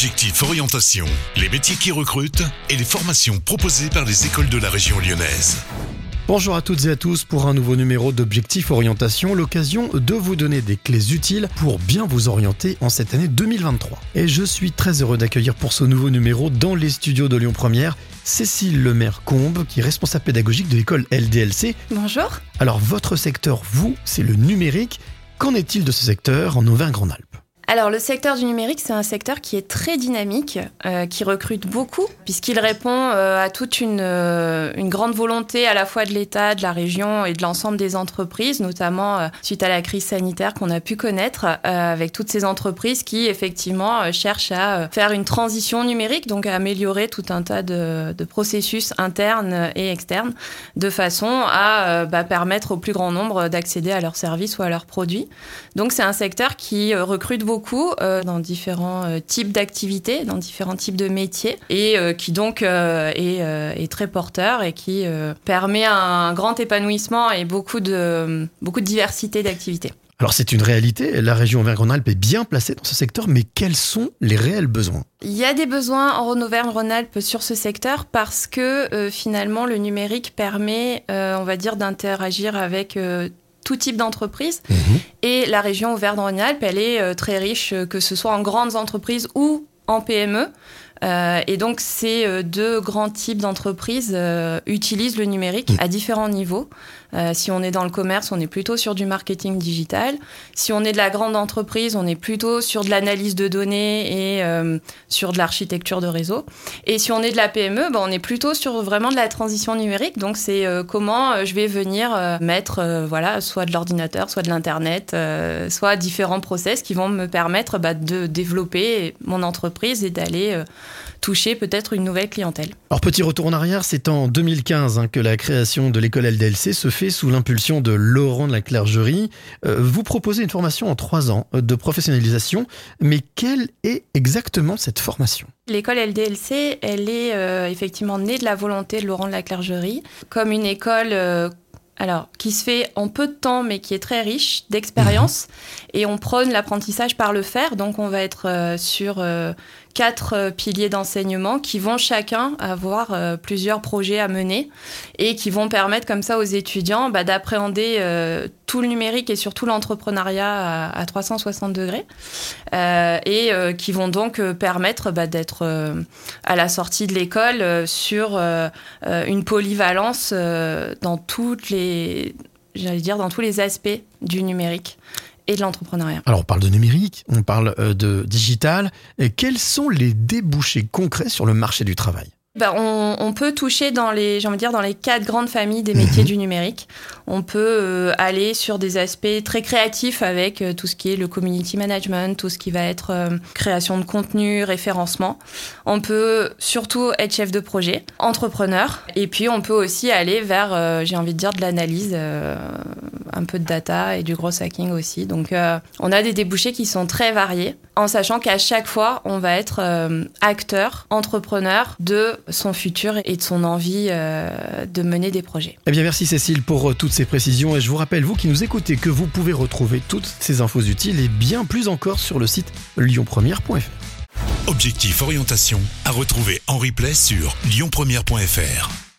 Objectif Orientation, les métiers qui recrutent et les formations proposées par les écoles de la région lyonnaise. Bonjour à toutes et à tous pour un nouveau numéro d'Objectif Orientation, l'occasion de vous donner des clés utiles pour bien vous orienter en cette année 2023. Et je suis très heureux d'accueillir pour ce nouveau numéro dans les studios de Lyon Première Cécile Lemaire-Combe, qui est responsable pédagogique de l'école LDLC. Bonjour. Alors votre secteur, vous, c'est le numérique. Qu'en est-il de ce secteur en Auvergne-Rhône-Alpes? Alors le secteur du numérique, c'est un secteur qui est très dynamique, euh, qui recrute beaucoup, puisqu'il répond euh, à toute une, euh, une, grande volonté à la fois de l'État, de la région et de l'ensemble des entreprises, notamment suite à la crise sanitaire qu'on a pu connaître, avec toutes ces entreprises qui effectivement cherchent à faire une transition numérique, donc à améliorer tout un tas de, de processus internes et externes, de façon à bah, permettre au plus grand nombre d'accéder à leurs services ou à leurs produits. Donc c'est un secteur qui recrute beaucoup beaucoup euh, dans différents euh, types d'activités, dans différents types de métiers, et euh, qui donc est, très porteur et qui permet un grand épanouissement et beaucoup de, beaucoup de diversité d'activités. Alors c'est une réalité, la région Auvergne-Rhône-Alpes est bien placée dans ce secteur, mais quels sont les réels besoins? Il y a des besoins en Auvergne-Rhône-Alpes sur ce secteur parce que finalement le numérique permet, on va dire, d'interagir avec tout type d'entreprise. Mhm. Et la région Auvergne-Rhône-Alpes, elle est euh, très riche, euh, que ce soit en grandes entreprises ou en PME. Euh, et donc, ces euh, deux grands types d'entreprises euh, utilisent le numérique à différents niveaux. si on est dans le commerce, on est plutôt sur du marketing digital. Si on est de la grande entreprise, on est plutôt sur de l'analyse de données et sur de l'architecture de réseau. Et si on est de la PME, ben, on est plutôt sur vraiment de la transition numérique. Donc, c'est comment je vais venir mettre voilà, soit de l'ordinateur, soit de l'Internet, soit différents process qui vont me permettre bah, de développer mon entreprise et d'aller toucher peut-être une nouvelle clientèle. Alors petit retour en arrière, c'est en 2015 hein, que la création de l'école LDLC se fait sous l'impulsion de Laurent de la Clergerie. Euh, vous proposez une formation en trois ans euh, de professionnalisation, mais quelle est exactement cette formation? L'école LDLC, elle est euh, effectivement née de la volonté de Laurent de la Clergerie comme une école alors, qui se fait en peu de temps, mais qui est très riche d'expérience. Mhm. Et on prône l'apprentissage par le faire. Donc, on va être euh, sur euh, quatre euh, piliers d'enseignement qui vont chacun avoir plusieurs projets à mener et qui vont permettre comme ça aux étudiants bah, d'appréhender tout le numérique et surtout l'entrepreneuriat à, 360 degrés. et qui vont donc permettre bah, d'être à la sortie de l'école sur une polyvalence dans toutes les j'allais dire, dans tous les aspects du numérique et de l'entrepreneuriat. Alors on parle de numérique, on parle euh, de digital. Et quels sont les débouchés concrets sur le marché du travail? Bah, on, peut toucher dans les, j'ai dire, dans les quatre grandes familles des métiers mhm. du numérique. On peut euh, aller sur des aspects très créatifs avec euh, tout ce qui est le community management, tout ce qui va être euh, création de contenu, référencement. On peut surtout être chef de projet, entrepreneur, et puis on peut aussi aller vers, j'ai envie de dire, de l'analyse, un peu de data et du gros hacking aussi. Donc, on a des débouchés qui sont très variés, en sachant qu'à chaque fois, on va être acteur, entrepreneur de son futur et de son envie euh, de mener des projets. Eh bien, merci Cécile pour euh, toutes ces précisions et je vous rappelle, vous qui nous écoutez, que vous pouvez retrouver toutes ces infos utiles et bien plus encore sur le site lyonpremière.fr. Objectif orientation à retrouver en replay sur lyonpremière.fr.